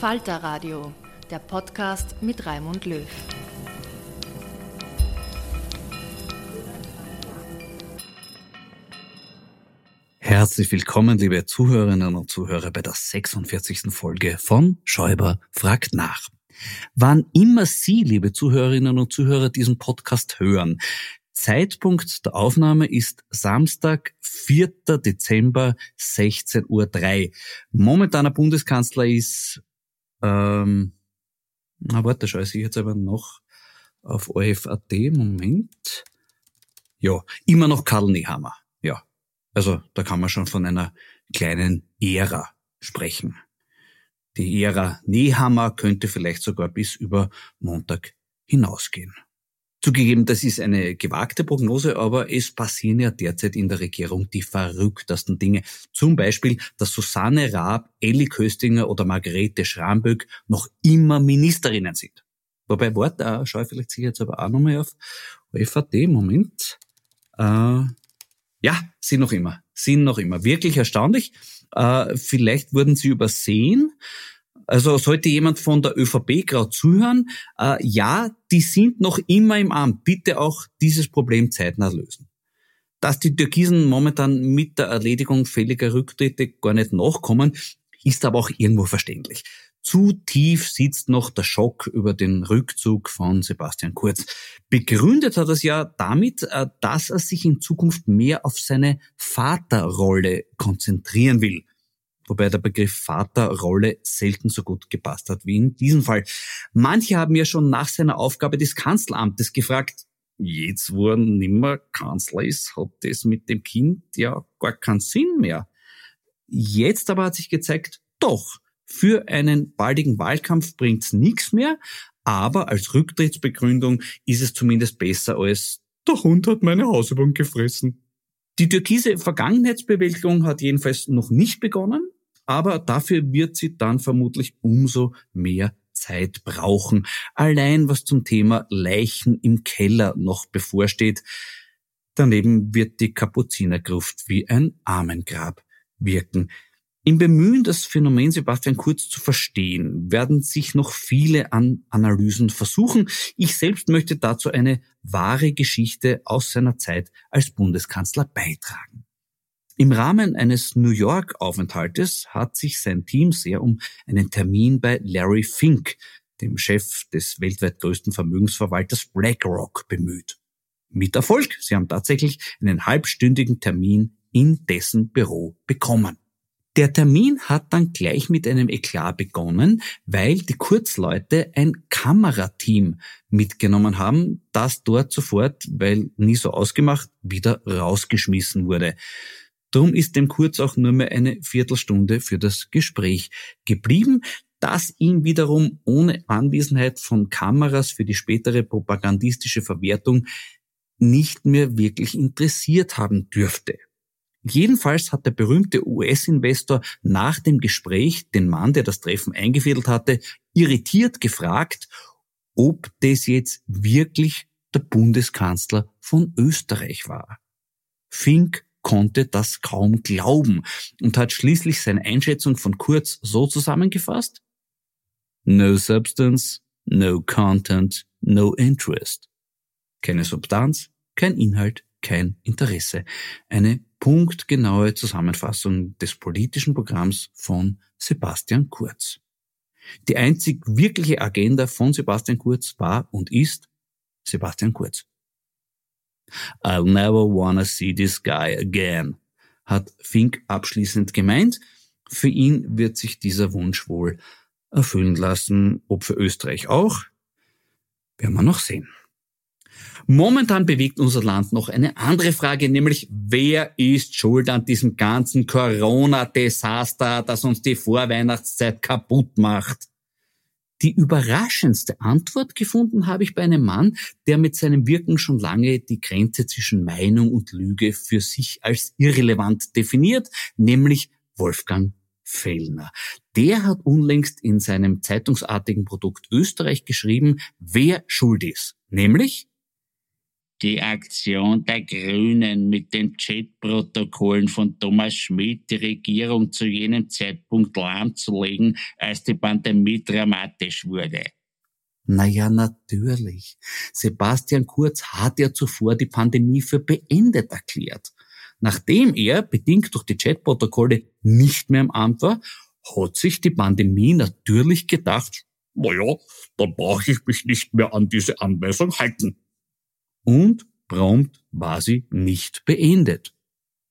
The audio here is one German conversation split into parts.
Falter Radio, der Podcast mit Raimund Löw. Herzlich willkommen, liebe Zuhörerinnen und Zuhörer, bei der 46. Folge von Schäuber fragt nach. Wann immer Sie, liebe Zuhörerinnen und Zuhörer, diesen Podcast hören, Zeitpunkt der Aufnahme ist Samstag, 4. Dezember, 16.03 Uhr. Momentaner Bundeskanzler ist ähm, na, warte, schaue ich jetzt aber noch auf OFAT. Moment. Ja, immer noch Karl Nehammer. Ja. Also, da kann man schon von einer kleinen Ära sprechen. Die Ära Nehammer könnte vielleicht sogar bis über Montag hinausgehen. Zugegeben, das ist eine gewagte Prognose, aber es passieren ja derzeit in der Regierung die verrücktesten Dinge. Zum Beispiel, dass Susanne Raab, Elli Köstinger oder Margarete Schramböck noch immer Ministerinnen sind. Wobei, warte, äh, schaue ich vielleicht sicher jetzt aber auch nochmal auf FAD, Moment. Äh, ja, sind noch immer, sind noch immer. Wirklich erstaunlich. Äh, vielleicht wurden sie übersehen. Also sollte jemand von der ÖVP gerade zuhören, äh, ja, die sind noch immer im Amt. Bitte auch dieses Problem zeitnah lösen. Dass die Türkisen momentan mit der Erledigung fälliger Rücktritte gar nicht nachkommen, ist aber auch irgendwo verständlich. Zu tief sitzt noch der Schock über den Rückzug von Sebastian Kurz. Begründet hat er es ja damit, äh, dass er sich in Zukunft mehr auf seine Vaterrolle konzentrieren will wobei der Begriff Vaterrolle selten so gut gepasst hat wie in diesem Fall. Manche haben ja schon nach seiner Aufgabe des Kanzleramtes gefragt, jetzt wo er nimmer Kanzler ist, hat das mit dem Kind ja gar keinen Sinn mehr. Jetzt aber hat sich gezeigt, doch, für einen baldigen Wahlkampf bringt's nichts mehr, aber als Rücktrittsbegründung ist es zumindest besser als der Hund hat meine Hausübung gefressen. Die türkise Vergangenheitsbewältigung hat jedenfalls noch nicht begonnen aber dafür wird sie dann vermutlich umso mehr Zeit brauchen. Allein was zum Thema Leichen im Keller noch bevorsteht. Daneben wird die Kapuzinergruft wie ein Armengrab wirken. Im Bemühen, das Phänomen Sebastian Kurz zu verstehen, werden sich noch viele an Analysen versuchen. Ich selbst möchte dazu eine wahre Geschichte aus seiner Zeit als Bundeskanzler beitragen. Im Rahmen eines New York-Aufenthaltes hat sich sein Team sehr um einen Termin bei Larry Fink, dem Chef des weltweit größten Vermögensverwalters BlackRock, bemüht. Mit Erfolg. Sie haben tatsächlich einen halbstündigen Termin in dessen Büro bekommen. Der Termin hat dann gleich mit einem Eklat begonnen, weil die Kurzleute ein Kamerateam mitgenommen haben, das dort sofort, weil nie so ausgemacht, wieder rausgeschmissen wurde. Drum ist dem Kurz auch nur mehr eine Viertelstunde für das Gespräch geblieben, das ihn wiederum ohne Anwesenheit von Kameras für die spätere propagandistische Verwertung nicht mehr wirklich interessiert haben dürfte. Jedenfalls hat der berühmte US-Investor nach dem Gespräch den Mann, der das Treffen eingefädelt hatte, irritiert gefragt, ob das jetzt wirklich der Bundeskanzler von Österreich war. Fink konnte das kaum glauben und hat schließlich seine Einschätzung von Kurz so zusammengefasst, No substance, no content, no interest. Keine Substanz, kein Inhalt, kein Interesse. Eine punktgenaue Zusammenfassung des politischen Programms von Sebastian Kurz. Die einzig wirkliche Agenda von Sebastian Kurz war und ist Sebastian Kurz. I'll never wanna see this guy again, hat Fink abschließend gemeint. Für ihn wird sich dieser Wunsch wohl erfüllen lassen, ob für Österreich auch, werden wir noch sehen. Momentan bewegt unser Land noch eine andere Frage, nämlich wer ist schuld an diesem ganzen Corona-Desaster, das uns die Vorweihnachtszeit kaputt macht? Die überraschendste Antwort gefunden habe ich bei einem Mann, der mit seinem Wirken schon lange die Grenze zwischen Meinung und Lüge für sich als irrelevant definiert, nämlich Wolfgang Fellner. Der hat unlängst in seinem zeitungsartigen Produkt Österreich geschrieben, wer schuld ist. Nämlich die Aktion der Grünen mit den Chatprotokollen von Thomas Schmidt, die Regierung zu jenem Zeitpunkt lahmzulegen, als die Pandemie dramatisch wurde. Naja, natürlich. Sebastian Kurz hat ja zuvor die Pandemie für beendet erklärt. Nachdem er, bedingt durch die Chatprotokolle, nicht mehr im Amt war, hat sich die Pandemie natürlich gedacht, naja, dann brauche ich mich nicht mehr an diese Anweisung halten und prompt war sie nicht beendet.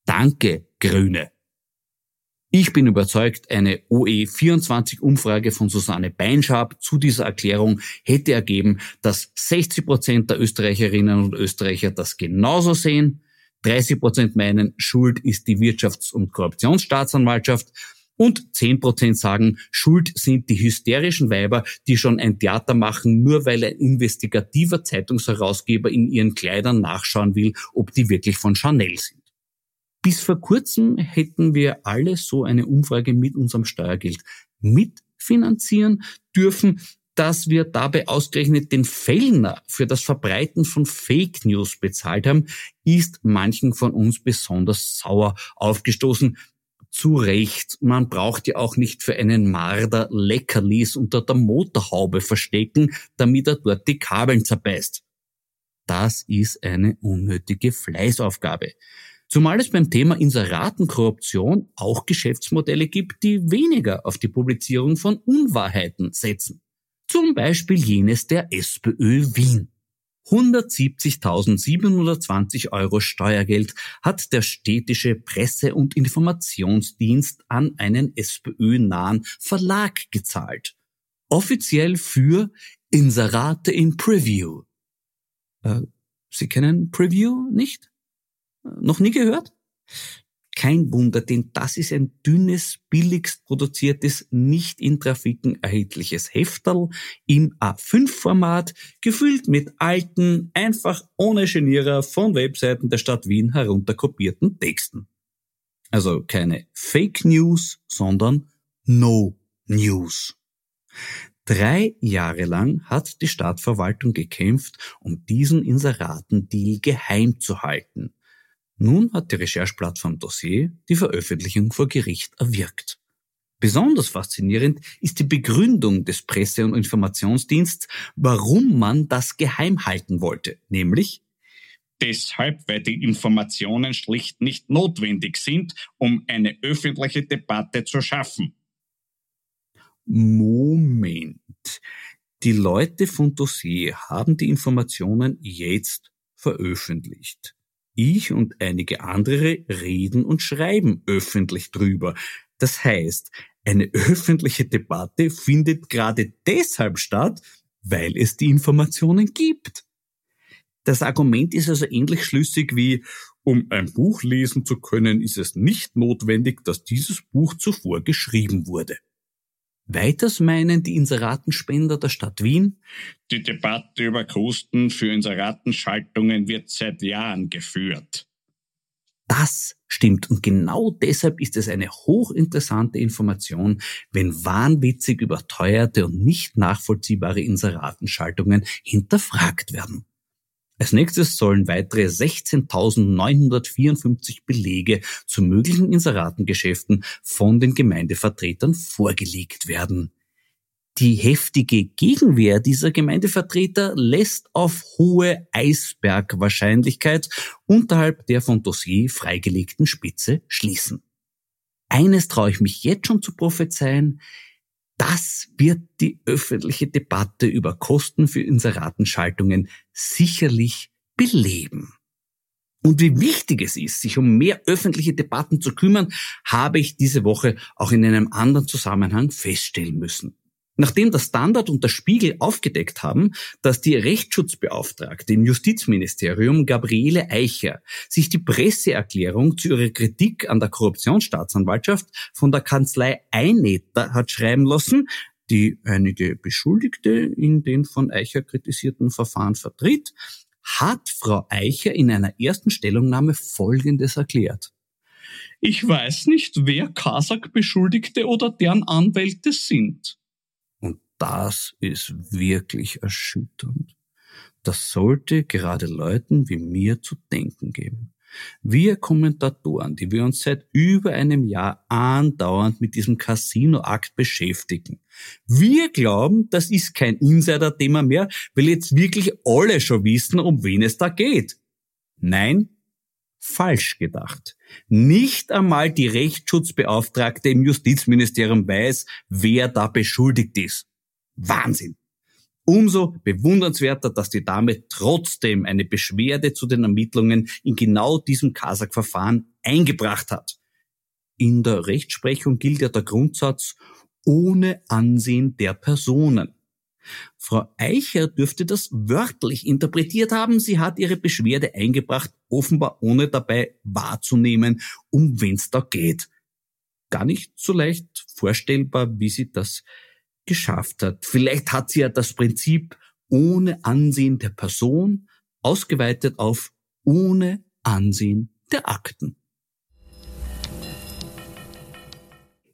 Danke, Grüne. Ich bin überzeugt, eine OE24-Umfrage von Susanne Beinschab zu dieser Erklärung hätte ergeben, dass 60 Prozent der Österreicherinnen und Österreicher das genauso sehen, 30 Prozent meinen, Schuld ist die Wirtschafts- und Korruptionsstaatsanwaltschaft und zehn Prozent sagen, schuld sind die hysterischen Weiber, die schon ein Theater machen, nur weil ein investigativer Zeitungsherausgeber in ihren Kleidern nachschauen will, ob die wirklich von Chanel sind. Bis vor kurzem hätten wir alle so eine Umfrage mit unserem Steuergeld mitfinanzieren dürfen, dass wir dabei ausgerechnet den Fellner für das Verbreiten von Fake News bezahlt haben, ist manchen von uns besonders sauer aufgestoßen, zu Recht. Man braucht ja auch nicht für einen Marder Leckerlis unter der Motorhaube verstecken, damit er dort die Kabeln zerbeißt. Das ist eine unnötige Fleißaufgabe. Zumal es beim Thema Inseratenkorruption auch Geschäftsmodelle gibt, die weniger auf die Publizierung von Unwahrheiten setzen. Zum Beispiel jenes der SPÖ Wien. 170.720 Euro Steuergeld hat der städtische Presse- und Informationsdienst an einen SPÖ-nahen Verlag gezahlt. Offiziell für Inserate in Preview. Äh, Sie kennen Preview nicht? Äh, noch nie gehört? Kein Wunder, denn das ist ein dünnes, billigst produziertes, nicht in Trafiken erhältliches Hefterl im A5-Format, gefüllt mit alten, einfach ohne Genierer von Webseiten der Stadt Wien herunterkopierten Texten. Also keine Fake News, sondern No News. Drei Jahre lang hat die Stadtverwaltung gekämpft, um diesen Inseratendeal geheim zu halten. Nun hat die Rechercheplattform Dossier die Veröffentlichung vor Gericht erwirkt. Besonders faszinierend ist die Begründung des Presse- und Informationsdiensts, warum man das geheim halten wollte, nämlich Deshalb, weil die Informationen schlicht nicht notwendig sind, um eine öffentliche Debatte zu schaffen. Moment. Die Leute von Dossier haben die Informationen jetzt veröffentlicht. Ich und einige andere reden und schreiben öffentlich drüber. Das heißt, eine öffentliche Debatte findet gerade deshalb statt, weil es die Informationen gibt. Das Argument ist also ähnlich schlüssig wie, um ein Buch lesen zu können, ist es nicht notwendig, dass dieses Buch zuvor geschrieben wurde. Weiters meinen die Inseratenspender der Stadt Wien, die Debatte über Kosten für Inseratenschaltungen wird seit Jahren geführt. Das stimmt und genau deshalb ist es eine hochinteressante Information, wenn wahnwitzig überteuerte und nicht nachvollziehbare Inseratenschaltungen hinterfragt werden. Als nächstes sollen weitere 16.954 Belege zu möglichen Inseratengeschäften von den Gemeindevertretern vorgelegt werden. Die heftige Gegenwehr dieser Gemeindevertreter lässt auf hohe Eisbergwahrscheinlichkeit unterhalb der von Dossier freigelegten Spitze schließen. Eines traue ich mich jetzt schon zu prophezeien, das wird die öffentliche Debatte über Kosten für Inseratenschaltungen sicherlich beleben. Und wie wichtig es ist, sich um mehr öffentliche Debatten zu kümmern, habe ich diese Woche auch in einem anderen Zusammenhang feststellen müssen. Nachdem der Standard und der Spiegel aufgedeckt haben, dass die Rechtsschutzbeauftragte im Justizministerium Gabriele Eicher sich die Presseerklärung zu ihrer Kritik an der Korruptionsstaatsanwaltschaft von der Kanzlei Einetter hat schreiben lassen, die einige Beschuldigte in den von Eicher kritisierten Verfahren vertritt, hat Frau Eicher in einer ersten Stellungnahme Folgendes erklärt. Ich weiß nicht, wer Kasak-Beschuldigte oder deren Anwälte sind das ist wirklich erschütternd. Das sollte gerade Leuten wie mir zu denken geben. Wir Kommentatoren, die wir uns seit über einem Jahr andauernd mit diesem Casino-Akt beschäftigen. Wir glauben, das ist kein Insider-Thema mehr, weil jetzt wirklich alle schon wissen, um wen es da geht. Nein, falsch gedacht. Nicht einmal die Rechtsschutzbeauftragte im Justizministerium weiß, wer da beschuldigt ist. Wahnsinn. Umso bewundernswerter, dass die Dame trotzdem eine Beschwerde zu den Ermittlungen in genau diesem Kasach-Verfahren eingebracht hat. In der Rechtsprechung gilt ja der Grundsatz ohne Ansehen der Personen. Frau Eicher dürfte das wörtlich interpretiert haben. Sie hat ihre Beschwerde eingebracht, offenbar ohne dabei wahrzunehmen, um wen's da geht. Gar nicht so leicht vorstellbar, wie sie das geschafft hat. Vielleicht hat sie ja das Prinzip ohne Ansehen der Person ausgeweitet auf ohne Ansehen der Akten.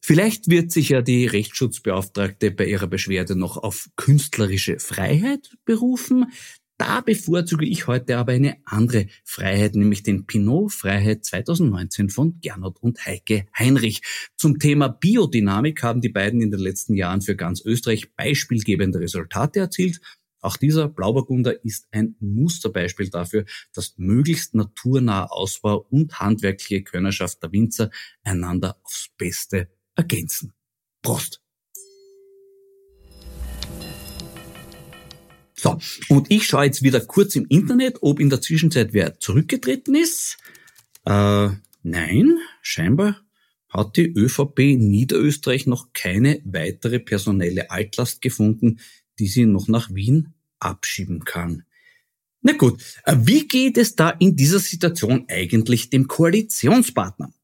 Vielleicht wird sich ja die Rechtsschutzbeauftragte bei ihrer Beschwerde noch auf künstlerische Freiheit berufen. Da bevorzuge ich heute aber eine andere Freiheit, nämlich den Pinot Freiheit 2019 von Gernot und Heike Heinrich. Zum Thema Biodynamik haben die beiden in den letzten Jahren für ganz Österreich beispielgebende Resultate erzielt. Auch dieser Blauburgunder ist ein Musterbeispiel dafür, dass möglichst naturnaher Ausbau und handwerkliche Könnerschaft der Winzer einander aufs Beste ergänzen. Prost! So, und ich schaue jetzt wieder kurz im Internet, ob in der Zwischenzeit wer zurückgetreten ist. Äh, nein, scheinbar hat die ÖVP Niederösterreich noch keine weitere personelle Altlast gefunden, die sie noch nach Wien abschieben kann. Na gut, äh, wie geht es da in dieser Situation eigentlich dem Koalitionspartner?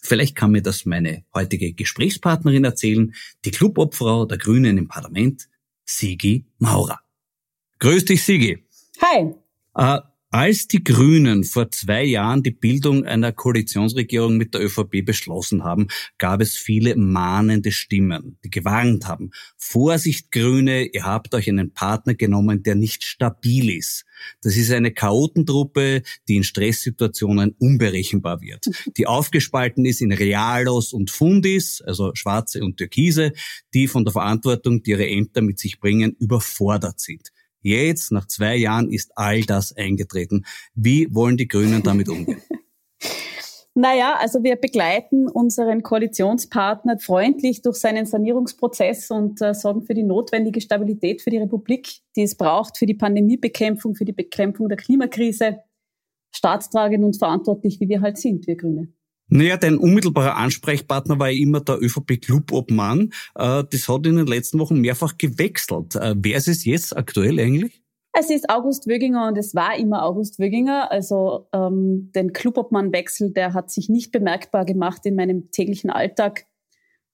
Vielleicht kann mir das meine heutige Gesprächspartnerin erzählen, die Clubobfrau der Grünen im Parlament, Sigi Maurer. Grüß dich, Sigi. Hi. Äh, als die Grünen vor zwei Jahren die Bildung einer Koalitionsregierung mit der ÖVP beschlossen haben, gab es viele mahnende Stimmen, die gewarnt haben. Vorsicht, Grüne, ihr habt euch einen Partner genommen, der nicht stabil ist. Das ist eine Chaotentruppe, die in Stresssituationen unberechenbar wird, die aufgespalten ist in Realos und Fundis, also Schwarze und Türkise, die von der Verantwortung, die ihre Ämter mit sich bringen, überfordert sind. Jetzt, nach zwei Jahren, ist all das eingetreten. Wie wollen die Grünen damit umgehen? Naja, also wir begleiten unseren Koalitionspartner freundlich durch seinen Sanierungsprozess und äh, sorgen für die notwendige Stabilität für die Republik, die es braucht für die Pandemiebekämpfung, für die Bekämpfung der Klimakrise staatstragend und verantwortlich, wie wir halt sind, wir Grüne. Naja, dein unmittelbarer Ansprechpartner war ja immer der ÖVP-Clubobmann. Äh, das hat in den letzten Wochen mehrfach gewechselt. Äh, wer ist es jetzt aktuell eigentlich? Es ist August Wöginger und es war immer August Wöginger. Also ähm, den Clubobmann-Wechsel, der hat sich nicht bemerkbar gemacht in meinem täglichen Alltag.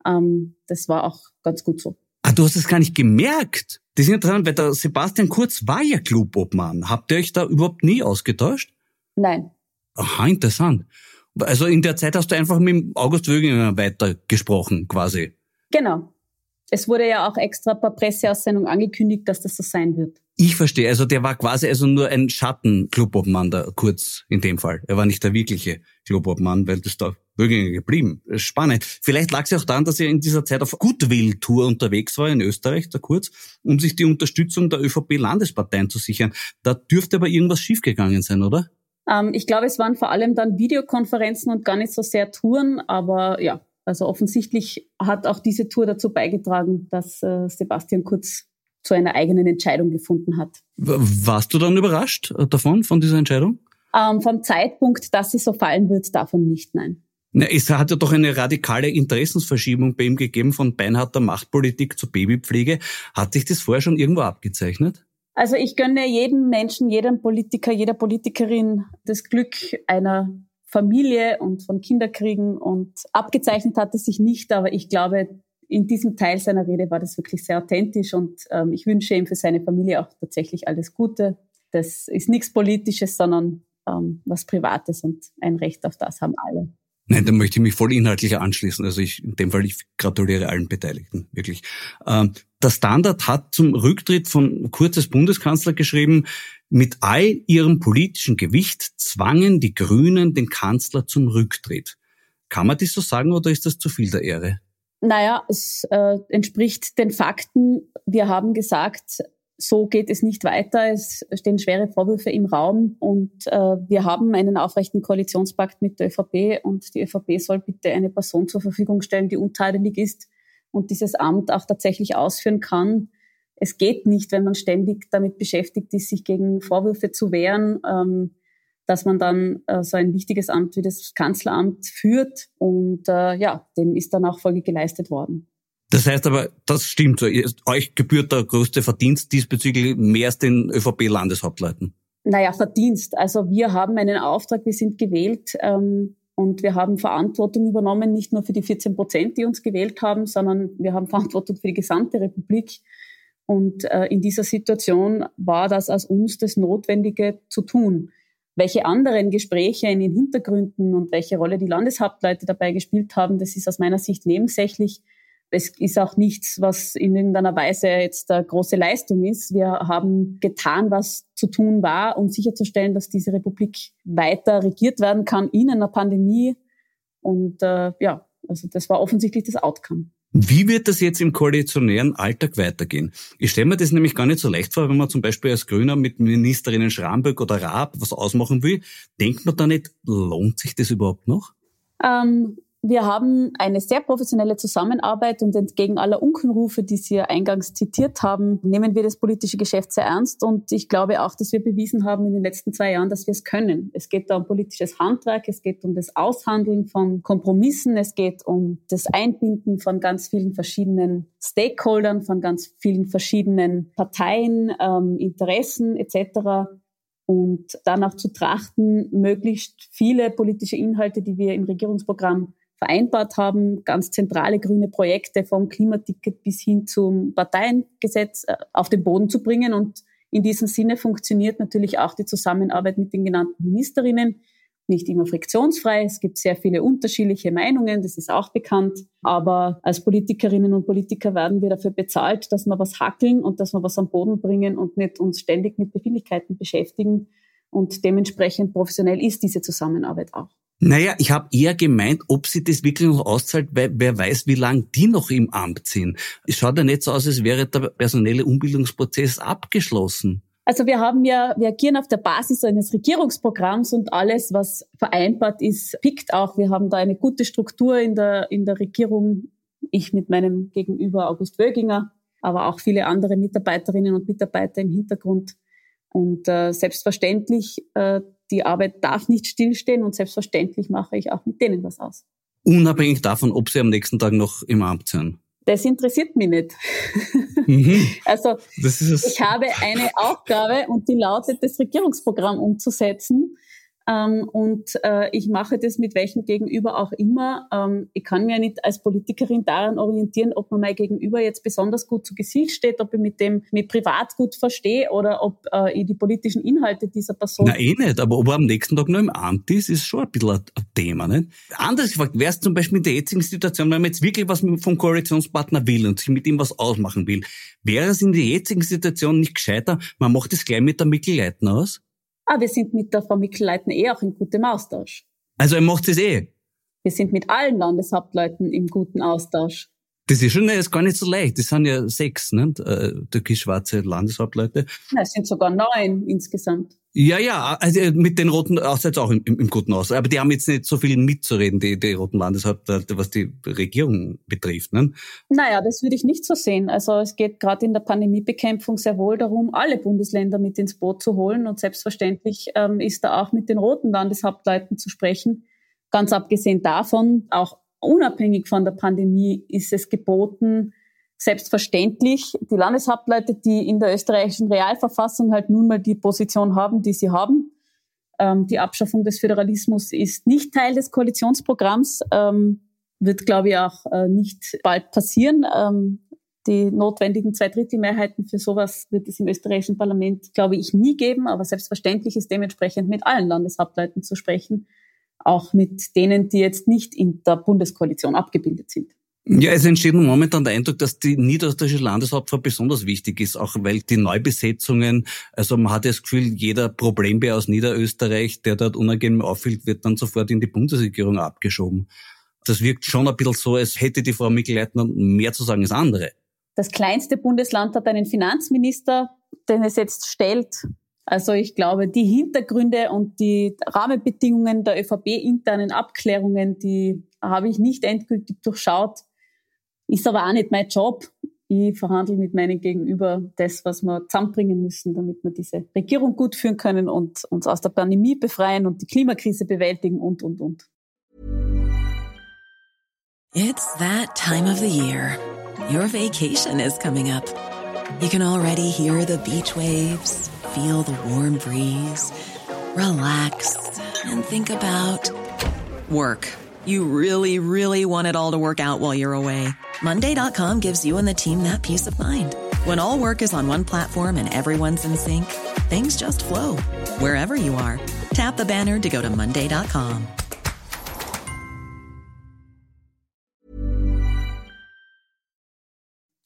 Ähm, das war auch ganz gut so. Ah, du hast es gar nicht gemerkt. Das ist interessant, weil der Sebastian Kurz war ja Clubobmann. Habt ihr euch da überhaupt nie ausgetauscht? Nein. Aha, interessant. Also in der Zeit hast du einfach mit August Wöginger weitergesprochen, quasi. Genau. Es wurde ja auch extra per Presseaussendung angekündigt, dass das so sein wird. Ich verstehe. Also der war quasi also nur ein Schatten-Clubobmann da kurz in dem Fall. Er war nicht der wirkliche Clubobmann, weil das da Wöginger geblieben. Spannend. Vielleicht lag es auch daran, dass er in dieser Zeit auf Goodwill-Tour unterwegs war in Österreich, da kurz, um sich die Unterstützung der ÖVP-Landesparteien zu sichern. Da dürfte aber irgendwas schiefgegangen sein, oder? Ähm, ich glaube, es waren vor allem dann Videokonferenzen und gar nicht so sehr Touren, aber ja, also offensichtlich hat auch diese Tour dazu beigetragen, dass äh, Sebastian Kurz zu einer eigenen Entscheidung gefunden hat. Warst du dann überrascht äh, davon, von dieser Entscheidung? Ähm, vom Zeitpunkt, dass sie so fallen wird, davon nicht, nein. Na, es hat ja doch eine radikale Interessensverschiebung bei ihm gegeben von beinharter Machtpolitik zur Babypflege. Hat sich das vorher schon irgendwo abgezeichnet? Also ich gönne jedem Menschen, jedem Politiker, jeder Politikerin das Glück einer Familie und von Kinderkriegen und abgezeichnet hat es sich nicht, aber ich glaube, in diesem Teil seiner Rede war das wirklich sehr authentisch und ähm, ich wünsche ihm für seine Familie auch tatsächlich alles Gute. Das ist nichts Politisches, sondern ähm, was Privates und ein Recht auf das haben alle. Nein, da möchte ich mich voll inhaltlich anschließen. Also ich, in dem Fall, ich gratuliere allen Beteiligten, wirklich. Ähm, der Standard hat zum Rücktritt von Kurz als Bundeskanzler geschrieben, mit all ihrem politischen Gewicht zwangen die Grünen den Kanzler zum Rücktritt. Kann man das so sagen oder ist das zu viel der Ehre? Naja, es äh, entspricht den Fakten. Wir haben gesagt, so geht es nicht weiter. Es stehen schwere Vorwürfe im Raum und äh, wir haben einen aufrechten Koalitionspakt mit der ÖVP und die ÖVP soll bitte eine Person zur Verfügung stellen, die untadelig ist und dieses Amt auch tatsächlich ausführen kann. Es geht nicht, wenn man ständig damit beschäftigt ist, sich gegen Vorwürfe zu wehren. Ähm, dass man dann äh, so ein wichtiges Amt wie das Kanzleramt führt. Und äh, ja, dem ist dann auch Folge geleistet worden. Das heißt aber, das stimmt so. Euch gebührt der größte Verdienst diesbezüglich mehr als den ÖVP-Landeshauptleuten. Naja, Verdienst. Also wir haben einen Auftrag, wir sind gewählt ähm, und wir haben Verantwortung übernommen, nicht nur für die 14 Prozent, die uns gewählt haben, sondern wir haben Verantwortung für die gesamte Republik. Und äh, in dieser Situation war das aus uns das Notwendige zu tun. Welche anderen Gespräche in den Hintergründen und welche Rolle die Landeshauptleute dabei gespielt haben, das ist aus meiner Sicht nebensächlich. Es ist auch nichts, was in irgendeiner Weise jetzt eine große Leistung ist. Wir haben getan, was zu tun war, um sicherzustellen, dass diese Republik weiter regiert werden kann in einer Pandemie. Und äh, ja, also das war offensichtlich das Outcome. Wie wird das jetzt im koalitionären Alltag weitergehen? Ich stelle mir das nämlich gar nicht so leicht vor, wenn man zum Beispiel als Grüner mit Ministerinnen Schramböck oder Raab was ausmachen will. Denkt man da nicht, lohnt sich das überhaupt noch? Ähm, wir haben eine sehr professionelle Zusammenarbeit und entgegen aller Unkenrufe, die Sie ja eingangs zitiert haben, nehmen wir das politische Geschäft sehr ernst und ich glaube auch, dass wir bewiesen haben in den letzten zwei Jahren, dass wir es können. Es geht da um politisches Handwerk, es geht um das Aushandeln von Kompromissen, es geht um das Einbinden von ganz vielen verschiedenen Stakeholdern, von ganz vielen verschiedenen Parteien, ähm, Interessen etc und danach zu trachten, möglichst viele politische Inhalte, die wir im Regierungsprogramm vereinbart haben, ganz zentrale grüne Projekte vom Klimaticket bis hin zum Parteiengesetz äh, auf den Boden zu bringen. Und in diesem Sinne funktioniert natürlich auch die Zusammenarbeit mit den genannten Ministerinnen nicht immer friktionsfrei. Es gibt sehr viele unterschiedliche Meinungen, das ist auch bekannt. Aber als Politikerinnen und Politiker werden wir dafür bezahlt, dass wir was hackeln und dass wir was am Boden bringen und nicht uns ständig mit Befindlichkeiten beschäftigen. Und dementsprechend professionell ist diese Zusammenarbeit auch. Naja, ich habe eher gemeint, ob sie das wirklich noch auszahlt, weil wer weiß, wie lange die noch im Amt sind. Es schaut ja nicht so aus, als wäre der personelle Umbildungsprozess abgeschlossen. Also wir haben ja, wir agieren auf der Basis eines Regierungsprogramms und alles, was vereinbart ist, pickt auch. Wir haben da eine gute Struktur in der, in der Regierung. Ich mit meinem Gegenüber August Wöginger, aber auch viele andere Mitarbeiterinnen und Mitarbeiter im Hintergrund. Und äh, selbstverständlich äh, die Arbeit darf nicht stillstehen und selbstverständlich mache ich auch mit denen was aus. Unabhängig davon, ob sie am nächsten Tag noch im Amt sind. Das interessiert mich nicht. Mhm. also ich habe eine Aufgabe und die lautet, das Regierungsprogramm umzusetzen. Ähm, und äh, ich mache das mit welchem Gegenüber auch immer. Ähm, ich kann mir nicht als Politikerin daran orientieren, ob man mein Gegenüber jetzt besonders gut zu Gesicht steht, ob ich mit dem mit privat gut verstehe oder ob äh, ich die politischen Inhalte dieser Person. Na eh nicht, aber ob er am nächsten Tag noch im Amt ist, ist schon ein bisschen ein, Thema. Nicht? Anders gefragt, wäre es zum Beispiel in der jetzigen Situation, wenn man jetzt wirklich was vom Koalitionspartner will und sich mit ihm was ausmachen will, wäre es in der jetzigen Situation nicht gescheiter, man macht es gleich mit der Mikkel-Leitner aus? Ah, wir sind mit der Frau Mikl-Leitner eh auch in gutem Austausch. Also er macht es eh? Wir sind mit allen Landeshauptleuten im guten Austausch. Das ist schon ist gar nicht so leicht. Das sind ja sechs, ne? türkisch-schwarze Landeshauptleute. Na, es sind sogar neun insgesamt. Ja, ja, also mit den Roten auch jetzt auch im, im, im guten Aus. Aber die haben jetzt nicht so viel mitzureden, die, die Roten Landeshauptleute, was die Regierung betrifft. Ne? Naja, das würde ich nicht so sehen. Also es geht gerade in der Pandemiebekämpfung sehr wohl darum, alle Bundesländer mit ins Boot zu holen. Und selbstverständlich ähm, ist da auch mit den Roten Landeshauptleuten zu sprechen. Ganz abgesehen davon, auch unabhängig von der Pandemie, ist es geboten, selbstverständlich die Landeshauptleute, die in der österreichischen Realverfassung halt nun mal die Position haben, die sie haben. Ähm, die Abschaffung des Föderalismus ist nicht Teil des Koalitionsprogramms, ähm, wird, glaube ich, auch äh, nicht bald passieren. Ähm, die notwendigen Zweidrittelmehrheiten für sowas wird es im österreichischen Parlament, glaube ich, nie geben. Aber selbstverständlich ist dementsprechend mit allen Landeshauptleuten zu sprechen, auch mit denen, die jetzt nicht in der Bundeskoalition abgebildet sind. Ja, es entsteht momentan der Eindruck, dass die niederösterreichische Landeshauptfrau besonders wichtig ist, auch weil die Neubesetzungen, also man hat das Gefühl, jeder Problembär aus Niederösterreich, der dort unangenehm auffällt, wird dann sofort in die Bundesregierung abgeschoben. Das wirkt schon ein bisschen so, als hätte die Frau Mikl-Leitner mehr zu sagen als andere. Das kleinste Bundesland hat einen Finanzminister, den es jetzt stellt. Also ich glaube, die Hintergründe und die Rahmenbedingungen der ÖVP-internen Abklärungen, die habe ich nicht endgültig durchschaut. Ist aber auch nicht mein Job. Ich verhandle mit meinen Gegenüber das, was wir zusammenbringen müssen, damit wir diese Regierung gut führen können und uns aus der Pandemie befreien und die Klimakrise bewältigen und, und, und. It's that time of the year. Your vacation is coming up. You can already hear the beach waves, feel the warm breeze, relax and think about work. You really, really want it all to work out while you're away. Monday.com gives you and the team that peace of mind. When all work is on one platform and everyone's in sync, things just flow wherever you are. Tap the banner to go to Monday.com.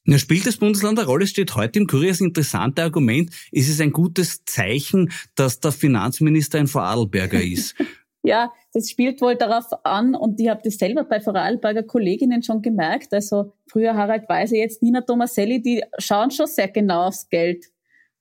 Na, spielt das Bundesland eine Rolle? Steht heute im Kurier das interessante Argument, ist es ein gutes Zeichen, dass der Finanzminister ein Vorarlberger ist? Ja, das spielt wohl darauf an und ich habe das selber bei Vorarlberger Kolleginnen schon gemerkt. Also früher Harald Weise, jetzt Nina Tomaselli, die schauen schon sehr genau aufs Geld.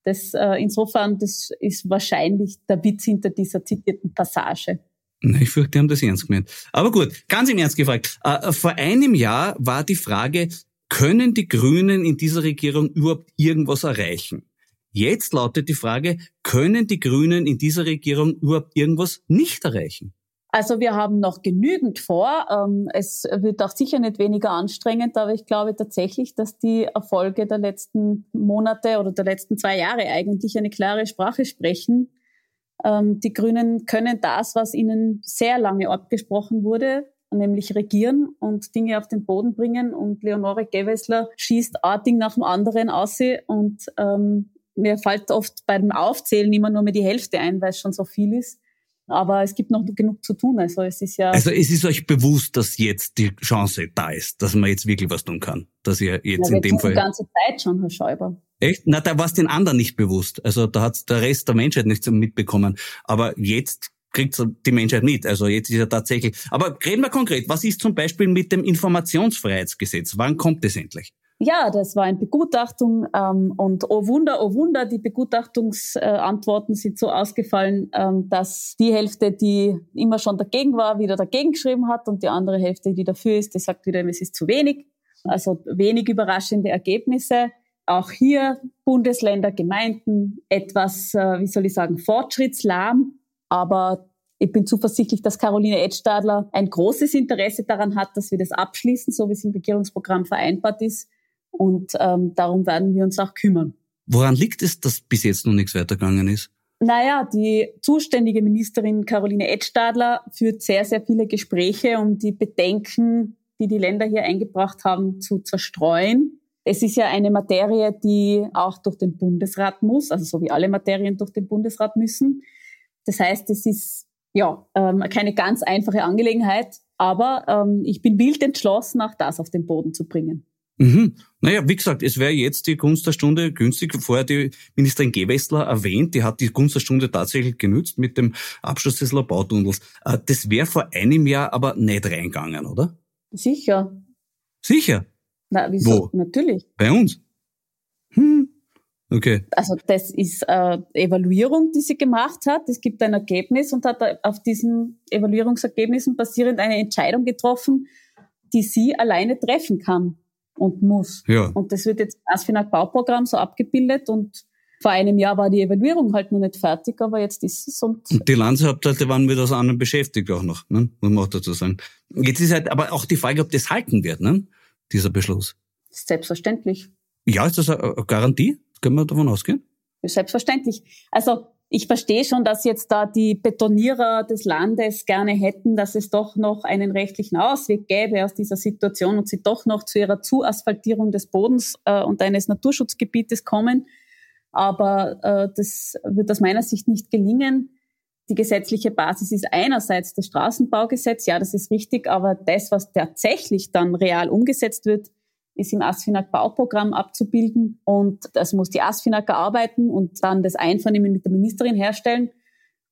Das, äh, insofern, das ist wahrscheinlich der Witz hinter dieser zitierten Passage. Ich fürchte, die haben das ernst gemeint. Aber gut, ganz im Ernst gefragt. Äh, vor einem Jahr war die Frage, können die Grünen in dieser Regierung überhaupt irgendwas erreichen? Jetzt lautet die Frage, können die Grünen in dieser Regierung überhaupt irgendwas nicht erreichen? Also wir haben noch genügend vor. Ähm, es wird auch sicher nicht weniger anstrengend, aber ich glaube tatsächlich, dass die Erfolge der letzten Monate oder der letzten zwei Jahre eigentlich eine klare Sprache sprechen. Ähm, die Grünen können das, was ihnen sehr lange abgesprochen wurde, nämlich regieren und Dinge auf den Boden bringen. Und Leonore Gewessler schießt ein Ding nach dem anderen aus und ähm, mir fällt oft beim Aufzählen immer nur mehr die Hälfte ein, weil es schon so viel ist. Aber es gibt noch genug zu tun. Also es ist ja. Also es ist euch bewusst, dass jetzt die Chance da ist, dass man jetzt wirklich was tun kann. Dass ihr jetzt ja, in dem Fall. Die ganze Zeit schon, Herr Schäuber. Echt? Na, da war es den anderen nicht bewusst. Also da hat der Rest der Menschheit nichts mitbekommen. Aber jetzt kriegt die Menschheit mit. Also jetzt ist ja tatsächlich. Aber reden wir konkret. Was ist zum Beispiel mit dem Informationsfreiheitsgesetz? Wann kommt es endlich? Ja, das war eine Begutachtung ähm, und oh Wunder, oh Wunder, die Begutachtungsantworten äh, sind so ausgefallen, ähm, dass die Hälfte, die immer schon dagegen war, wieder dagegen geschrieben hat und die andere Hälfte, die dafür ist, die sagt wieder, es ist zu wenig. Also wenig überraschende Ergebnisse. Auch hier Bundesländer, Gemeinden etwas, äh, wie soll ich sagen, fortschrittslahm. Aber ich bin zuversichtlich, dass Caroline Edstadler ein großes Interesse daran hat, dass wir das abschließen, so wie es im Regierungsprogramm vereinbart ist. Und ähm, darum werden wir uns auch kümmern. Woran liegt es, dass bis jetzt noch nichts weitergegangen ist? Naja, die zuständige Ministerin Caroline Edstadler führt sehr, sehr viele Gespräche, um die Bedenken, die die Länder hier eingebracht haben, zu zerstreuen. Es ist ja eine Materie, die auch durch den Bundesrat muss, also so wie alle Materien durch den Bundesrat müssen. Das heißt, es ist ja ähm, keine ganz einfache Angelegenheit, aber ähm, ich bin wild entschlossen, auch das auf den Boden zu bringen. Mhm. Naja, wie gesagt, es wäre jetzt die Gunst der Stunde günstig. Vorher die Ministerin Gewessler erwähnt, die hat die Gunst der Stunde tatsächlich genützt mit dem Abschluss des Labautunnels. Äh, das wäre vor einem Jahr aber nicht reingegangen, oder? Sicher. Sicher? Na, wieso? Wo? Natürlich. Bei uns? Hm. Okay. Also das ist eine Evaluierung, die sie gemacht hat. Es gibt ein Ergebnis und hat auf diesen Evaluierungsergebnissen basierend eine Entscheidung getroffen, die sie alleine treffen kann und muss. Ja. Und das wird jetzt als Bauprogramm so abgebildet und vor einem Jahr war die Evaluierung halt noch nicht fertig, aber jetzt ist es und, und die Landeshauptleute waren mit was anderem beschäftigt auch noch, ne? muss man auch dazu sagen. Jetzt ist halt aber auch die Frage, ob das halten wird, ne? dieser Beschluss. Selbstverständlich. Ja, ist das eine Garantie? Können wir davon ausgehen? Selbstverständlich. Also ich verstehe schon, dass jetzt da die Betonierer des Landes gerne hätten, dass es doch noch einen rechtlichen Ausweg gäbe aus dieser Situation und sie doch noch zu ihrer Zuasphaltierung des Bodens äh, und eines Naturschutzgebietes kommen. Aber äh, das wird aus meiner Sicht nicht gelingen. Die gesetzliche Basis ist einerseits das Straßenbaugesetz, ja, das ist richtig, aber das, was tatsächlich dann real umgesetzt wird, ist im ASFINAG Bauprogramm abzubilden und das muss die ASFINAG erarbeiten und dann das Einvernehmen mit der Ministerin herstellen.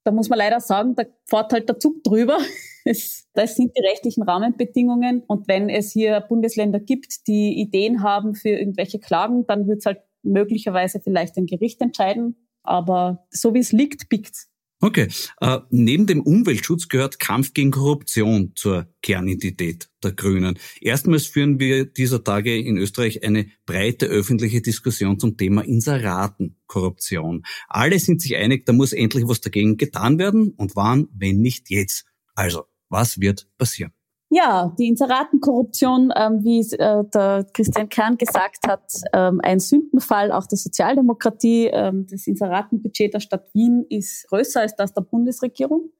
Da muss man leider sagen, da fährt halt der Zug drüber. Das sind die rechtlichen Rahmenbedingungen. Und wenn es hier Bundesländer gibt, die Ideen haben für irgendwelche Klagen, dann wird es halt möglicherweise vielleicht ein Gericht entscheiden. Aber so wie es liegt, biegt's. Okay. Äh, neben dem Umweltschutz gehört Kampf gegen Korruption zur Kernidentität der Grünen. Erstmals führen wir dieser Tage in Österreich eine breite öffentliche Diskussion zum Thema Inseratenkorruption. Alle sind sich einig, da muss endlich was dagegen getan werden. Und wann, wenn nicht jetzt? Also, was wird passieren? Ja, die Inseratenkorruption, ähm, wie äh, der Christian Kern gesagt hat, ähm, ein Sündenfall auch der Sozialdemokratie. Ähm, das Inseratenbudget der Stadt Wien ist größer als das der Bundesregierung.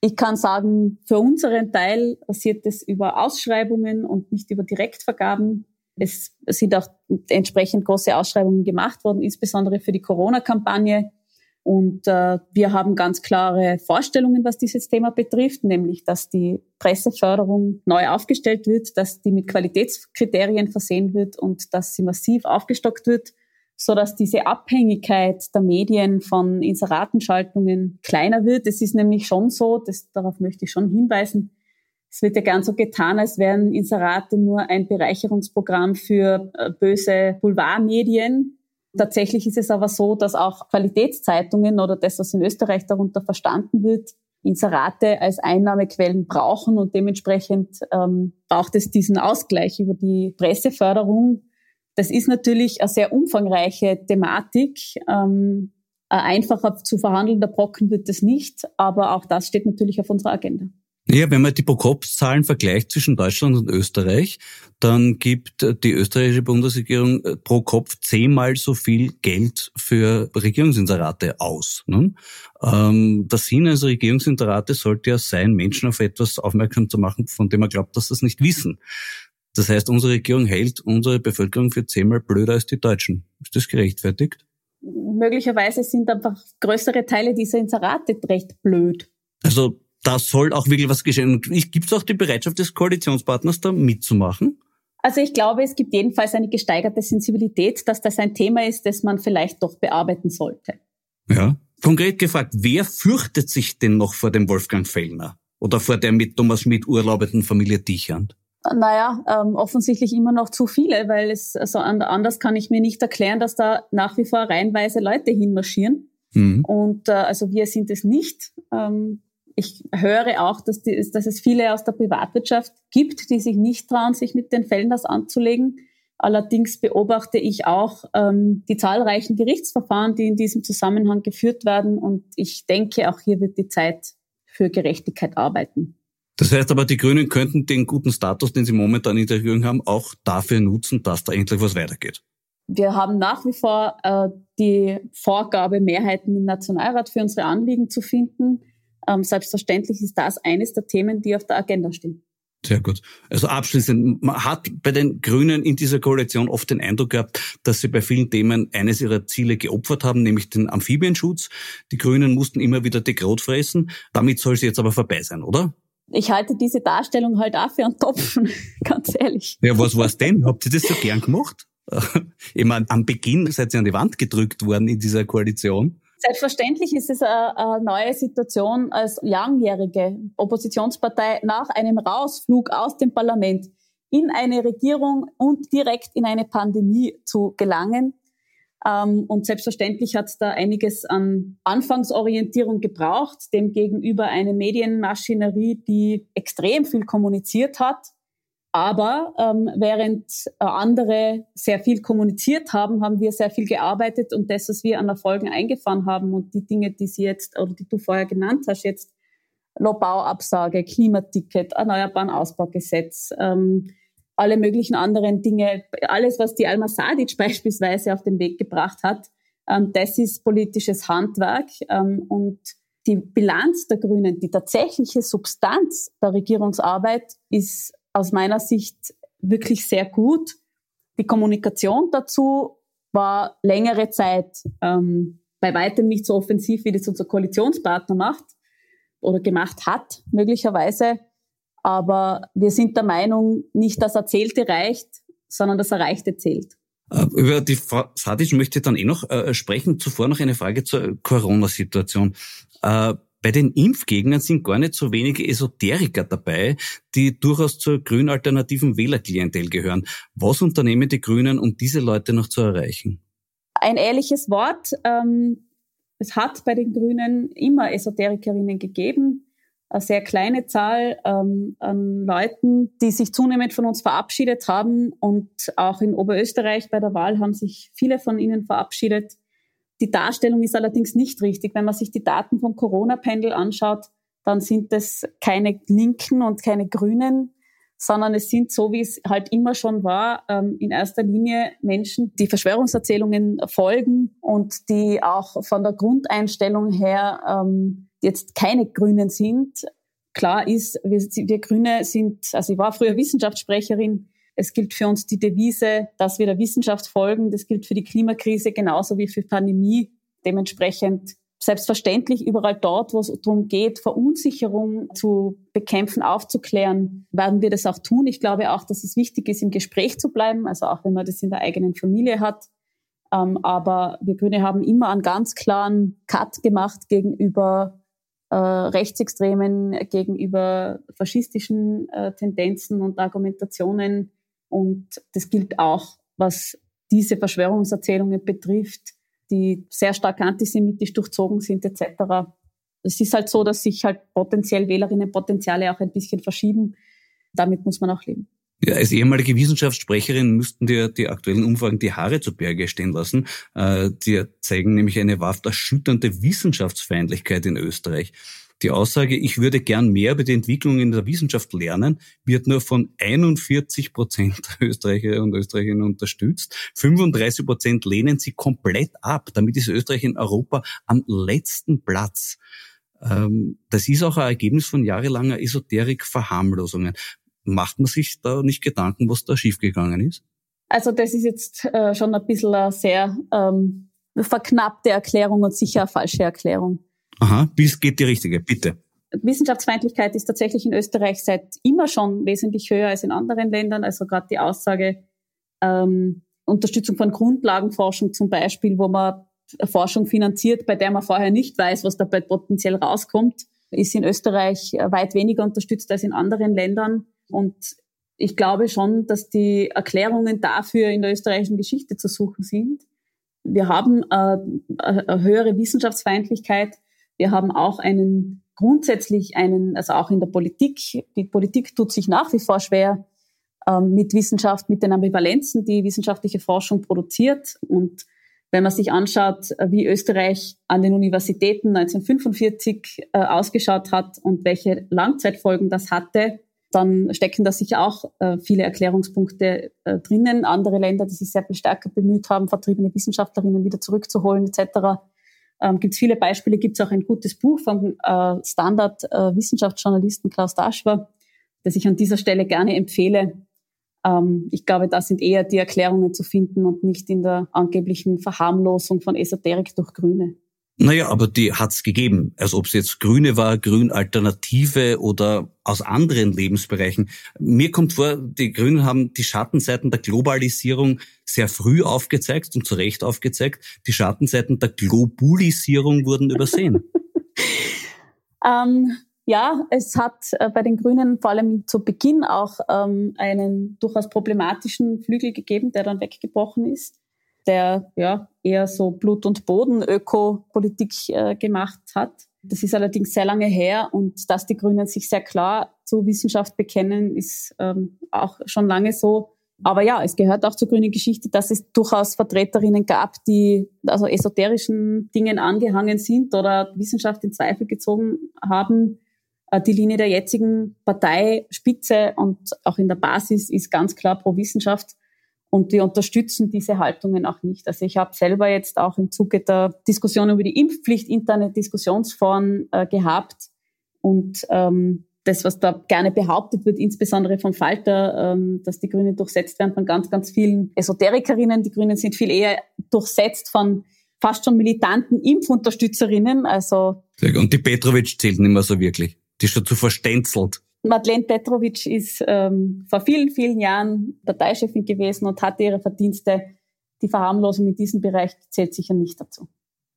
Ich kann sagen, für unseren Teil passiert es über Ausschreibungen und nicht über Direktvergaben. Es sind auch entsprechend große Ausschreibungen gemacht worden, insbesondere für die Corona-Kampagne. Und äh, wir haben ganz klare Vorstellungen, was dieses Thema betrifft, nämlich dass die Presseförderung neu aufgestellt wird, dass die mit Qualitätskriterien versehen wird und dass sie massiv aufgestockt wird, so dass diese Abhängigkeit der Medien von Inseratenschaltungen kleiner wird. Es ist nämlich schon so, das, darauf möchte ich schon hinweisen, es wird ja gern so getan, als wären Inserate nur ein Bereicherungsprogramm für äh, böse Boulevardmedien, Tatsächlich ist es aber so, dass auch Qualitätszeitungen oder das, was in Österreich darunter verstanden wird, Inserate als Einnahmequellen brauchen und dementsprechend ähm, braucht es diesen Ausgleich über die Presseförderung. Das ist natürlich eine sehr umfangreiche Thematik. Ähm, einfacher zu verhandelnder Brocken wird es nicht, aber auch das steht natürlich auf unserer Agenda. Ja, wenn man die Pro-Kopf-Zahlen vergleicht zwischen Deutschland und Österreich, dann gibt die österreichische Bundesregierung äh, pro Kopf zehnmal so viel Geld für Regierungsinserate aus. Ne? Ähm, der Sinn eines Regierungsinserate sollte ja sein, Menschen auf etwas aufmerksam zu machen, von dem man glaubt, dass sie es nicht wissen. Das heißt, unsere Regierung hält unsere Bevölkerung für zehnmal blöder als die Deutschen. Ist das gerechtfertigt? Möglicherweise sind einfach größere Teile dieser Inserate recht blöd. Also da soll auch wirklich was geschehen. Und gibt es auch die Bereitschaft des Koalitionspartners, da mitzumachen? Also ich glaube, es gibt jedenfalls eine gesteigerte Sensibilität, dass das ein Thema ist, das man vielleicht doch bearbeiten sollte. Ja. Konkret gefragt, wer fürchtet sich denn noch vor dem Wolfgang Fellner? Oder vor der mit Thomas Schmidt urlaubenden Familie Dichand? Naja, ähm, offensichtlich immer noch zu viele, weil es also anders kann ich mir nicht erklären, dass da nach wie vor reihenweise Leute hinmarschieren. Mhm. Und äh, also wir sind es nicht. Ähm, ich höre auch, dass, die, dass es viele aus der Privatwirtschaft gibt, die sich nicht trauen, sich mit den Fällen das anzulegen. Allerdings beobachte ich auch ähm, die zahlreichen Gerichtsverfahren, die in diesem Zusammenhang geführt werden. Und ich denke, auch hier wird die Zeit für Gerechtigkeit arbeiten. Das heißt aber, die Grünen könnten den guten Status, den sie momentan in der Regierung haben, auch dafür nutzen, dass da endlich was weitergeht. Wir haben nach wie vor äh, die Vorgabe, Mehrheiten im Nationalrat für unsere Anliegen zu finden. Ähm, selbstverständlich ist das eines der Themen, die auf der Agenda stehen. Sehr gut. Also abschließend, man hat bei den Grünen in dieser Koalition oft den Eindruck gehabt, dass sie bei vielen Themen eines ihrer Ziele geopfert haben, nämlich den Amphibienschutz. Die Grünen mussten immer wieder die Kraut fressen. Damit soll es jetzt aber vorbei sein, oder? Ich halte diese Darstellung halt auch für einen Topfen, ganz ehrlich. Ja, was war's denn? Habt ihr das so gern gemacht? Ich meine, am Beginn seid ihr an die Wand gedrückt worden in dieser Koalition. Selbstverständlich ist es eine, neue Situation als langjährige Oppositionspartei nach einem Rausflug aus dem Parlament in eine Regierung und direkt in eine Pandemie zu gelangen. Ähm, und selbstverständlich hat es da einiges an Anfangsorientierung gebraucht, dem gegenüber eine Medienmaschinerie, die extrem viel kommuniziert hat, aber ähm, während äh, andere sehr viel kommuniziert haben, haben wir sehr viel gearbeitet und das, was wir an Erfolgen eingefahren haben und die Dinge, die Sie jetzt oder die du vorher genannt hast, jetzt Bauabsage, Klimaticket, Erneuerbaren Ausbaugesetz, ähm, alle möglichen anderen Dinge, alles, was die Alma Sadic beispielsweise auf den Weg gebracht hat, ähm, das ist politisches Handwerk ähm, und die Bilanz der Grünen, die tatsächliche Substanz der Regierungsarbeit ist aus meiner Sicht wirklich sehr gut. Die Kommunikation dazu war längere Zeit ähm, bei weitem nicht so offensiv, wie das unser Koalitionspartner macht oder gemacht hat, möglicherweise. Aber wir sind der Meinung, nicht das Erzählte reicht, sondern das Erreichte zählt. Äh, über die Frau Sadic möchte ich dann eh noch äh, sprechen. Zuvor noch eine Frage zur Corona-Situation. Äh, bei den Impfgegnern sind gar nicht so wenige Esoteriker dabei, die durchaus zur grün-alternativen Wählerklientel gehören. Was unternehmen die Grünen, um diese Leute noch zu erreichen? Ein ehrliches Wort. Ähm, es hat bei den Grünen immer Esoterikerinnen gegeben. Eine sehr kleine Zahl ähm, an Leuten, die sich zunehmend von uns verabschiedet haben. Und auch in Oberösterreich bei der Wahl haben sich viele von ihnen verabschiedet. Die Darstellung ist allerdings nicht richtig. Wenn man sich die Daten vom Corona-Pendel anschaut, dann sind es keine Linken und keine Grünen, sondern es sind, so wie es halt immer schon war, ähm, in erster Linie Menschen, die Verschwörungserzählungen folgen und die auch von der Grundeinstellung her ähm, jetzt keine Grünen sind. Klar ist, wir, wir Grüne sind, also ich war früher Wissenschaftssprecherin, es gilt für uns die Devise, dass wir der Wissenschaft folgen. Das gilt für die Klimakrise genauso wie für Pandemie. Dementsprechend selbstverständlich überall dort, wo es darum geht, Verunsicherung zu bekämpfen, aufzuklären, werden wir das auch tun. Ich glaube auch, dass es wichtig ist, im Gespräch zu bleiben, also auch wenn man das in der eigenen Familie hat. Ähm, aber wir Grüne haben immer einen ganz klaren Cut gemacht gegenüber äh, Rechtsextremen, gegenüber faschistischen äh, Tendenzen und Argumentationen und das gilt auch, was diese Verschwörungserzählungen betrifft, die sehr stark antisemitisch durchzogen sind etc. Es ist halt so, dass sich halt potenziell Wählerinnenpotenziale auch ein bisschen verschieben. Damit muss man auch leben. Ja, als ehemalige Wissenschaftssprecherin müssten dir die aktuellen Umfragen die Haare zu Berge stehen lassen. Äh, die zeigen nämlich eine wahrhaft erschütternde Wissenschaftsfeindlichkeit in Österreich. Die Aussage, ich würde gern mehr über die Entwicklung in der Wissenschaft lernen, wird nur von 41 Prozent der Österreicher und Österreicherinnen unterstützt. 35 Prozent lehnen sie komplett ab. Damit ist Österreich in Europa am letzten Platz. Ähm, das ist auch ein Ergebnis von jahrelanger Esoterik-Verharmlosungen. Macht man sich da nicht Gedanken, was da schiefgegangen ist? Also das ist jetzt äh, schon ein bisschen eine sehr ähm, verknappte Erklärung und sicher eine falsche Erklärung. Aha, bis geht die richtige, bitte. Wissenschaftsfeindlichkeit ist tatsächlich in Österreich seit immer schon wesentlich höher als in anderen Ländern. Also gerade die Aussage ähm, Unterstützung von Grundlagenforschung zum Beispiel, wo man Forschung finanziert, bei der man vorher nicht weiß, was dabei potenziell rauskommt, ist in Österreich weit weniger unterstützt als in anderen Ländern. Und ich glaube schon, dass die Erklärungen dafür in der österreichischen Geschichte zu suchen sind. Wir haben äh, eine höhere Wissenschaftsfeindlichkeit wir haben auch einen grundsätzlich einen, also auch in der Politik, die Politik tut sich nach wie vor schwer, ähm, mit Wissenschaft, mit den Ambivalenzen, die wissenschaftliche Forschung produziert. Und wenn man sich anschaut, äh, wie Österreich an den Universitäten 1945 äh, ausgeschaut hat und welche Langzeitfolgen das hatte, dann stecken da sicher auch äh, viele Erklärungspunkte äh, drinnen. Andere Länder, die sich sehr viel stärker bemüht haben, vertriebene Wissenschaftlerinnen wieder zurückzuholen etc. Ähm, gibt es viele Beispiele, gibt es auch ein gutes Buch vom äh, Standard-Wissenschaftsjournalisten äh, Klaus Daschwer, das ich an dieser Stelle gerne empfehle. Ähm, ich glaube, da sind eher die Erklärungen zu finden und nicht in der angeblichen Verharmlosung von Esoterik durch Grüne. Naja, aber die hat's gegeben. Also ob es jetzt Grüne war, Grünalternative oder aus anderen Lebensbereichen. Mir kommt vor, die Grünen haben die Schattenseiten der Globalisierung sehr früh aufgezeigt und zu Recht aufgezeigt. Die Schattenseiten der Globulisierung wurden übersehen. ähm, ja, es hat äh, bei den Grünen vor allem zu Beginn auch ähm, einen durchaus problematischen Flügel gegeben, der dann weggebrochen ist der ja eher so Blut- und Boden-Öko-Politik äh, gemacht hat. Das ist allerdings sehr lange her und dass die Grünen sich sehr klar zur Wissenschaft bekennen, ist ähm, auch schon lange so. Aber ja, es gehört auch zur grünen Geschichte, dass es durchaus Vertreterinnen gab, die also esoterischen Dingen angehangen sind oder Wissenschaft in Zweifel gezogen haben. Äh, die Linie der jetzigen Parteispitze und auch in der Basis ist ganz klar pro Wissenschaft. Und wir unterstützen diese Haltungen auch nicht. Also ich habe selber jetzt auch im Zuge der Diskussion über die Impfpflicht interne Diskussionsforen äh, gehabt. Und ähm, das, was da gerne behauptet wird, insbesondere vom Falter, ähm, dass die Grünen durchsetzt werden von ganz, ganz vielen Esoterikerinnen. Die Grünen sind viel eher durchsetzt von fast schon militanten Impfunterstützerinnen. Also und die Petrovic zählt nicht mehr so wirklich. Die ist schon zu verstänzelt. Madeleine Petrovic ist ähm, vor vielen, vielen Jahren Parteichefin gewesen und hatte ihre Verdienste. Die Verharmlosung in diesem Bereich zählt sicher nicht dazu.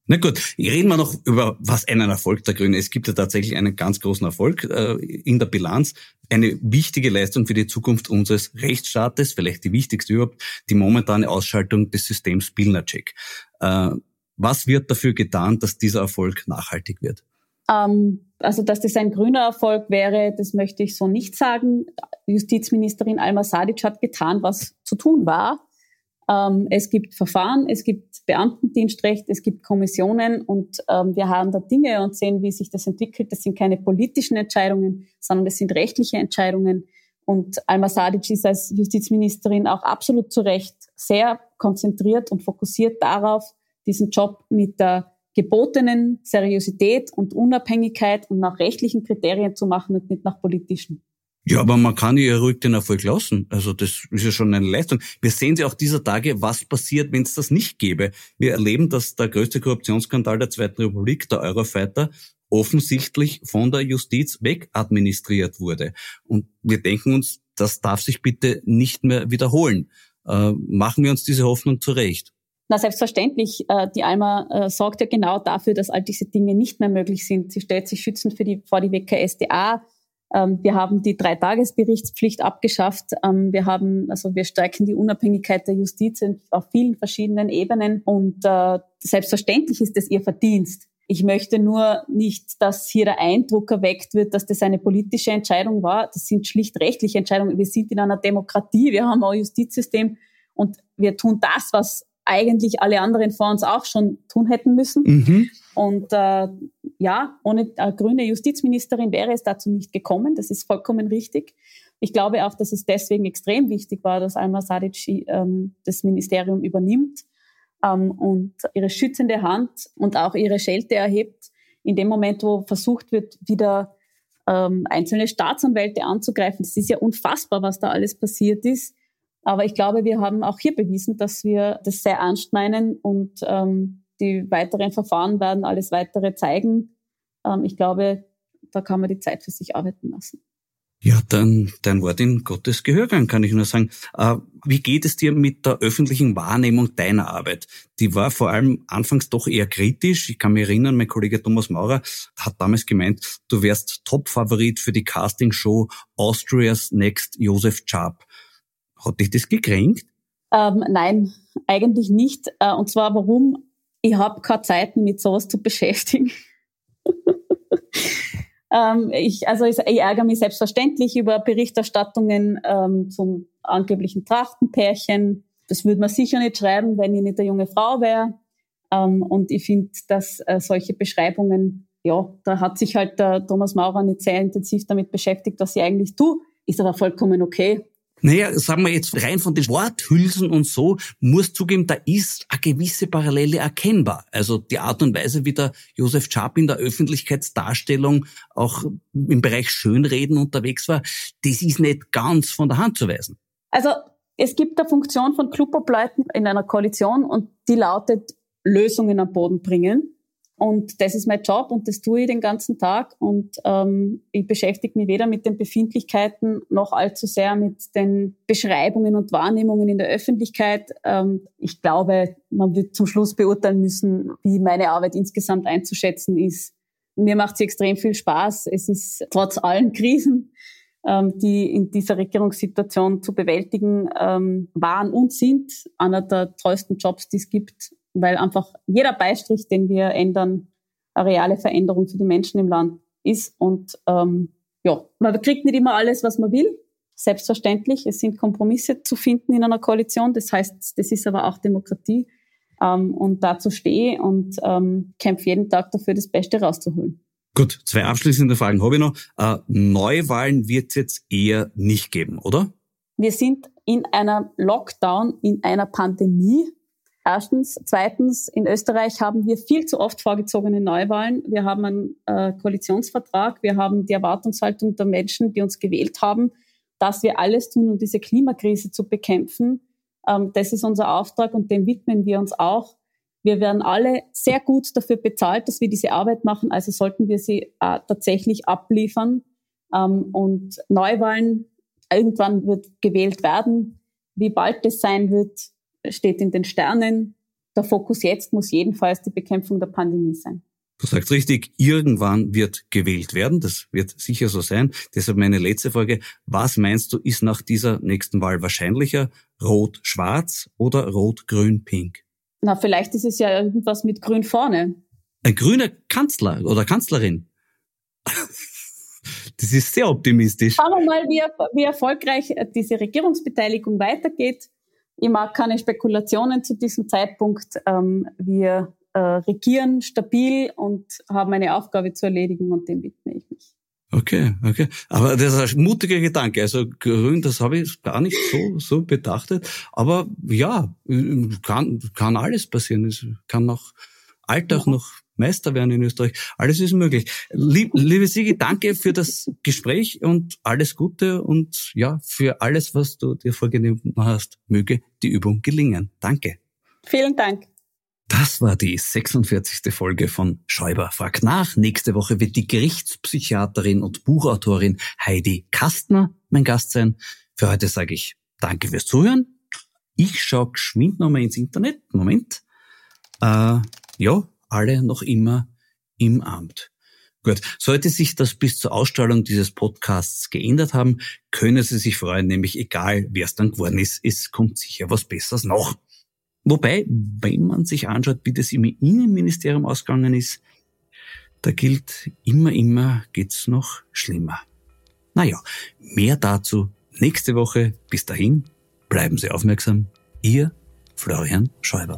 Na gut, reden wir noch über was einen Erfolg der Grünen. Es gibt ja tatsächlich einen ganz großen Erfolg äh, in der Bilanz. Eine wichtige Leistung für die Zukunft unseres Rechtsstaates, vielleicht die wichtigste überhaupt, die momentane Ausschaltung des Systems Pilnacek. Äh, was wird dafür getan, dass dieser Erfolg nachhaltig wird? Ähm, also, dass das ein grüner Erfolg wäre, das möchte ich so nicht sagen. Justizministerin Alma Sadic hat getan, was zu tun war. Ähm, es gibt Verfahren, es gibt Beamtendienstrecht, es gibt Kommissionen und ähm, wir haben da Dinge und sehen, wie sich das entwickelt. Das sind keine politischen Entscheidungen, sondern das sind rechtliche Entscheidungen. Und Alma Sadic ist als Justizministerin auch absolut zu Recht sehr konzentriert und fokussiert darauf, diesen Job mit der gebotenen Seriosität und Unabhängigkeit und nach rechtlichen Kriterien zu machen und nicht nach politischen. Ja, aber man kann ja ruhig den Erfolg lassen. Also das ist ja schon eine Leistung. Wir sehen ja auch dieser Tage, was passiert, wenn es das nicht gäbe. Wir erleben, dass der größte Korruptionsskandal der Zweiten Republik, der Eurofighter, offensichtlich von der Justiz wegadministriert wurde. Und wir denken uns, das darf sich bitte nicht mehr wiederholen. Äh, machen wir uns diese Hoffnung zurecht. Na, selbstverständlich. Äh, die Alma äh, sorgt ja genau dafür, dass all diese Dinge nicht mehr möglich sind. Sie stellt sich schützend für die, vor die WKSDA. Ähm, wir haben die Dreitagesberichtspflicht abgeschafft. Ähm, wir haben, also wir stärken die Unabhängigkeit der Justiz auf vielen verschiedenen Ebenen. Und äh, selbstverständlich ist es ihr Verdienst. Ich möchte nur nicht, dass hier der Eindruck erweckt wird, dass das eine politische Entscheidung war. Das sind schlicht rechtliche Entscheidungen. Wir sind in einer Demokratie, wir haben ein Justizsystem und wir tun das, was eigentlich alle anderen vor uns auch schon tun hätten müssen. Mhm. Und äh, ja, ohne eine grüne Justizministerin wäre es dazu nicht gekommen. Das ist vollkommen richtig. Ich glaube auch, dass es deswegen extrem wichtig war, dass Alma Sadic ähm, das Ministerium übernimmt ähm, und ihre schützende Hand und auch ihre Schelte erhebt in dem Moment, wo versucht wird, wieder ähm, einzelne Staatsanwälte anzugreifen. Es ist ja unfassbar, was da alles passiert ist. Aber ich glaube, wir haben auch hier bewiesen, dass wir das sehr ernst meinen und ähm, die weiteren Verfahren werden alles weitere zeigen. Ähm, ich glaube, da kann man die Zeit für sich arbeiten lassen. Ja, dann dein Wort in Gottes Gehörgang, kann ich nur sagen. Äh, wie geht es dir mit der öffentlichen Wahrnehmung deiner Arbeit? Die war vor allem anfangs doch eher kritisch. Ich kann mich erinnern, mein Kollege Thomas Maurer hat damals gemeint, du wärst Top-Favorit für die Castingshow Austria's Next Josef Chab. Hat dich das gekränkt? Ähm, nein, eigentlich nicht. Äh, und zwar warum? Ich habe keine Zeit, mich mit sowas zu beschäftigen. Ähm, ich, also ich, ich, ärgere mich selbstverständlich über Berichterstattungen ähm, zum angeblichen Trachtenpärchen. Das würde man sicher nicht schreiben, wenn ich nicht eine junge Frau wäre. Ähm, und ich finde, dass äh, solche Beschreibungen, ja, da hat sich halt der Thomas Maurer nicht sehr intensiv damit beschäftigt, was ich eigentlich tue. Ist aber vollkommen okay. Naja, sagen wir jetzt rein von den Worthülsen und so, muss zugeben, da ist eine gewisse Parallele erkennbar. Also die Art und Weise, wie der Josef Czap in der Öffentlichkeitsdarstellung auch im Bereich Schönreden unterwegs war, das ist nicht ganz von der Hand zu weisen. Also es gibt eine Funktion von Klubobleuten in einer Koalition und die lautet Lösungen am Boden bringen. Und das ist mein Job und das tue ich den ganzen Tag. Und ähm, ich beschäftige mich weder mit den Befindlichkeiten noch allzu sehr mit den Beschreibungen und Wahrnehmungen in der Öffentlichkeit. Ähm, ich glaube, man wird zum Schluss beurteilen müssen, wie meine Arbeit insgesamt einzuschätzen ist. Mir macht sie extrem viel Spaß. Es ist trotz allen Krisen, ähm, die in dieser Regierungssituation zu bewältigen ähm, waren und sind, einer der tollsten Jobs, die es gibt weil einfach jeder Beistrich, den wir ändern, eine reale Veränderung für die Menschen im Land ist. Und ähm, ja, man kriegt nicht immer alles, was man will. Selbstverständlich, es sind Kompromisse zu finden in einer Koalition. Das heißt, das ist aber auch Demokratie. Ähm, und dazu stehe und ähm, kämpfe jeden Tag dafür, das Beste rauszuholen. Gut, zwei abschließende Fragen habe ich noch. Äh, Neuwahlen wird es jetzt eher nicht geben, oder? Wir sind in einer Lockdown, in einer Pandemie. Erstens. Zweitens, in Österreich haben wir viel zu oft vorgezogene Neuwahlen. Wir haben einen äh, Koalitionsvertrag. Wir haben die Erwartungshaltung der Menschen, die uns gewählt haben, dass wir alles tun, um diese Klimakrise zu bekämpfen. Ähm, das ist unser Auftrag und dem widmen wir uns auch. Wir werden alle sehr gut dafür bezahlt, dass wir diese Arbeit machen. Also sollten wir sie äh, tatsächlich abliefern. Ähm, und Neuwahlen, irgendwann wird gewählt werden. Wie bald das sein wird, steht in den Sternen. Der Fokus jetzt muss jedenfalls die Bekämpfung der Pandemie sein. Du sagst richtig, irgendwann wird gewählt werden. Das wird sicher so sein. Deshalb meine letzte Frage. Was meinst du, ist nach dieser nächsten Wahl wahrscheinlicher? Rot-Schwarz oder Rot-Grün-Pink? Na, vielleicht ist es ja irgendwas mit Grün vorne. Ein grüner Kanzler oder Kanzlerin. Das ist sehr optimistisch. Schauen wir mal, wie, wie erfolgreich diese Regierungsbeteiligung weitergeht. Ich mag keine Spekulationen zu diesem Zeitpunkt. Ähm, wir äh, regieren stabil und haben eine Aufgabe zu erledigen und dem widme ich mich. Okay, okay. Aber das ist ein mutiger Gedanke. Also grün, das habe ich gar nicht so, so betrachtet. Aber ja, kann, kann alles passieren. Es kann noch Alltag ja. noch Meister werden in Österreich. Alles ist möglich. Lieb, liebe Sigi, danke für das Gespräch und alles Gute und ja, für alles, was du dir vorgenommen hast. Möge die Übung gelingen. Danke. Vielen Dank. Das war die 46. Folge von Schäuber fragt nach. Nächste Woche wird die Gerichtspsychiaterin und Buchautorin Heidi Kastner mein Gast sein. Für heute sage ich Danke fürs Zuhören. Ich schaue geschwind nochmal ins Internet. Moment. Äh, ja, alle noch immer im Amt. Gut, sollte sich das bis zur Ausstrahlung dieses Podcasts geändert haben, können Sie sich freuen, nämlich egal, wer es dann geworden ist, es kommt sicher was Besseres noch. Wobei, wenn man sich anschaut, wie das im Innenministerium ausgegangen ist, da gilt immer, immer geht's noch schlimmer. Naja, mehr dazu nächste Woche. Bis dahin, bleiben Sie aufmerksam. Ihr Florian Schäuber.